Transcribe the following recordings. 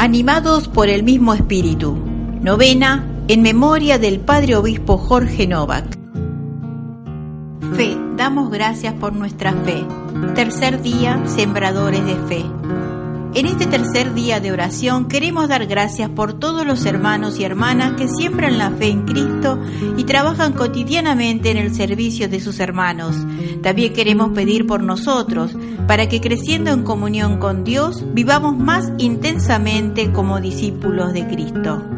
Animados por el mismo espíritu. Novena en memoria del Padre Obispo Jorge Novak. Fe, damos gracias por nuestra fe. Tercer día, sembradores de fe. En este tercer día de oración queremos dar gracias por todos los hermanos y hermanas que siembran la fe en Cristo y trabajan cotidianamente en el servicio de sus hermanos. También queremos pedir por nosotros, para que creciendo en comunión con Dios vivamos más intensamente como discípulos de Cristo.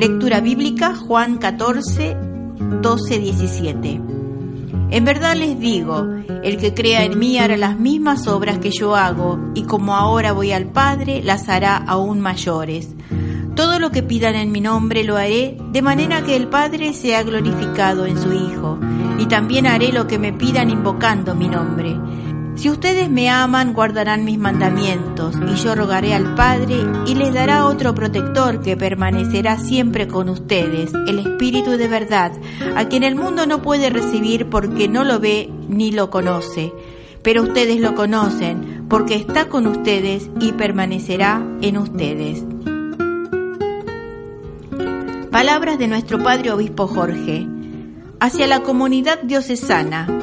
Lectura bíblica Juan 14, 12, 17. En verdad les digo, el que crea en mí hará las mismas obras que yo hago, y como ahora voy al Padre, las hará aún mayores. Todo lo que pidan en mi nombre lo haré, de manera que el Padre sea glorificado en su Hijo, y también haré lo que me pidan invocando mi nombre. Si ustedes me aman, guardarán mis mandamientos, y yo rogaré al Padre, y les dará otro protector que permanecerá siempre con ustedes, el Espíritu de verdad, a quien el mundo no puede recibir porque no lo ve ni lo conoce. Pero ustedes lo conocen, porque está con ustedes y permanecerá en ustedes. Palabras de nuestro Padre Obispo Jorge. Hacia la comunidad diocesana,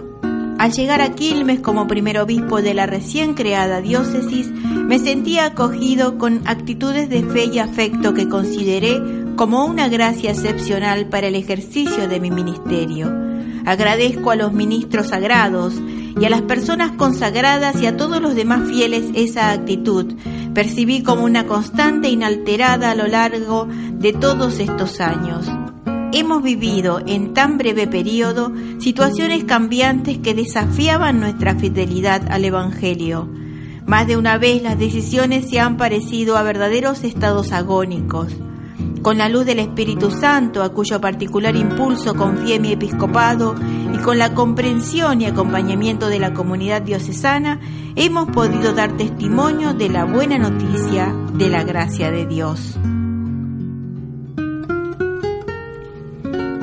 al llegar a Quilmes como primer obispo de la recién creada diócesis, me sentía acogido con actitudes de fe y afecto que consideré como una gracia excepcional para el ejercicio de mi ministerio. Agradezco a los ministros sagrados y a las personas consagradas y a todos los demás fieles esa actitud. Percibí como una constante inalterada a lo largo de todos estos años. Hemos vivido en tan breve periodo situaciones cambiantes que desafiaban nuestra fidelidad al Evangelio. Más de una vez las decisiones se han parecido a verdaderos estados agónicos. Con la luz del Espíritu Santo, a cuyo particular impulso confié mi episcopado, y con la comprensión y acompañamiento de la comunidad diocesana, hemos podido dar testimonio de la buena noticia de la gracia de Dios.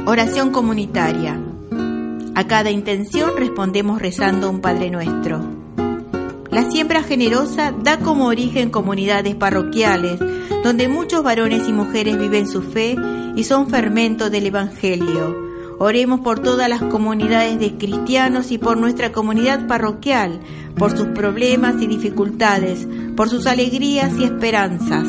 Oración comunitaria. A cada intención respondemos rezando un Padre Nuestro. La siembra generosa da como origen comunidades parroquiales, donde muchos varones y mujeres viven su fe y son fermento del Evangelio. Oremos por todas las comunidades de cristianos y por nuestra comunidad parroquial, por sus problemas y dificultades, por sus alegrías y esperanzas.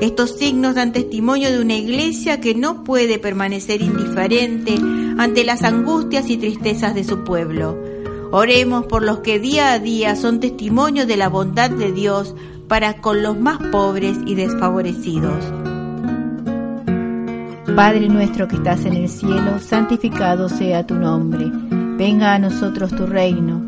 estos signos dan testimonio de una iglesia que no puede permanecer indiferente ante las angustias y tristezas de su pueblo. Oremos por los que día a día son testimonio de la bondad de Dios para con los más pobres y desfavorecidos. Padre nuestro que estás en el cielo, santificado sea tu nombre. Venga a nosotros tu reino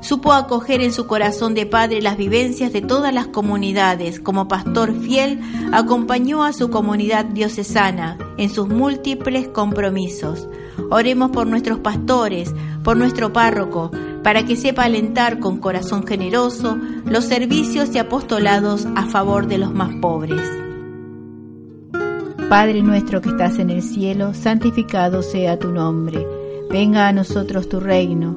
supo acoger en su corazón de padre las vivencias de todas las comunidades. Como pastor fiel, acompañó a su comunidad diocesana en sus múltiples compromisos. Oremos por nuestros pastores, por nuestro párroco, para que sepa alentar con corazón generoso los servicios y apostolados a favor de los más pobres. Padre nuestro que estás en el cielo, santificado sea tu nombre Venga a nosotros tu reino,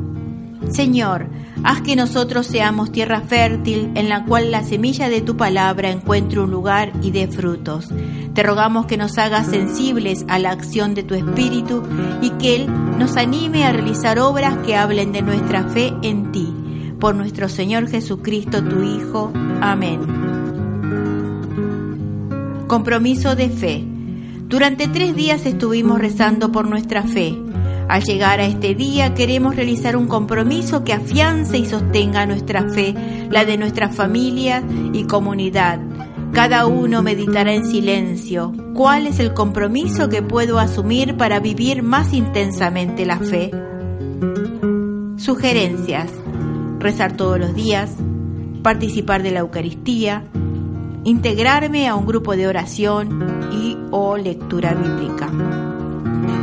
Señor, Haz que nosotros seamos tierra fértil en la cual la semilla de tu palabra encuentre un lugar y dé frutos. Te rogamos que nos hagas sensibles a la acción de tu Espíritu y que Él nos anime a realizar obras que hablen de nuestra fe en ti. Por nuestro Señor Jesucristo, tu Hijo. Amén. Compromiso de fe. Durante tres días estuvimos rezando por nuestra fe al llegar a este día queremos realizar un compromiso que afiance y sostenga nuestra fe, la de nuestra familia y comunidad. Cada uno meditará en silencio cuál es el compromiso que puedo asumir para vivir más intensamente la fe. Sugerencias. Rezar todos los días, participar de la Eucaristía, integrarme a un grupo de oración y o lectura bíblica.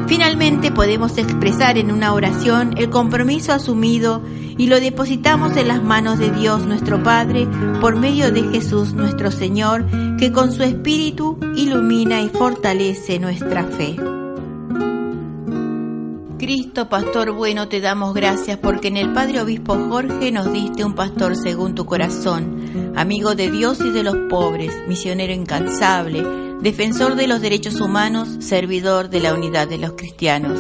Finalmente podemos expresar en una oración el compromiso asumido y lo depositamos en las manos de Dios nuestro Padre por medio de Jesús nuestro Señor, que con su Espíritu ilumina y fortalece nuestra fe. Cristo, Pastor bueno, te damos gracias porque en el Padre Obispo Jorge nos diste un pastor según tu corazón, amigo de Dios y de los pobres, misionero incansable, defensor de los derechos humanos, servidor de la unidad de los cristianos.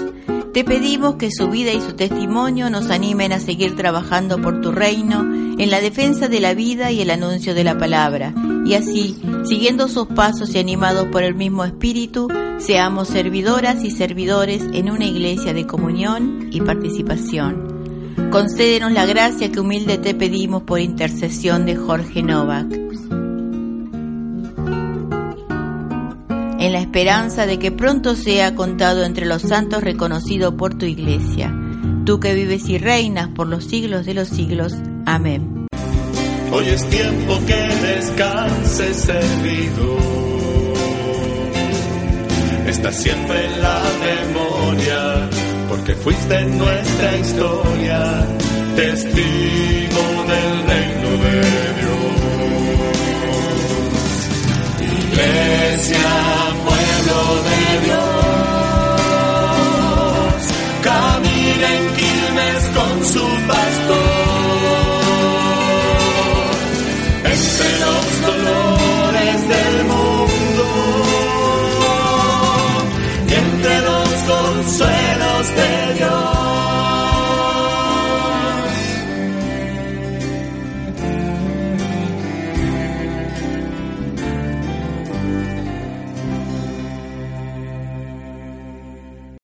Te pedimos que su vida y su testimonio nos animen a seguir trabajando por tu reino en la defensa de la vida y el anuncio de la palabra, y así, siguiendo sus pasos y animados por el mismo Espíritu, seamos servidoras y servidores en una iglesia de comunión y participación. Concédenos la gracia que humilde te pedimos por intercesión de Jorge Novak. En la esperanza de que pronto sea contado entre los santos reconocido por tu iglesia. Tú que vives y reinas por los siglos de los siglos. Amén. Hoy es tiempo que descanse servidor. Está siempre en la memoria, porque fuiste nuestra historia, testigo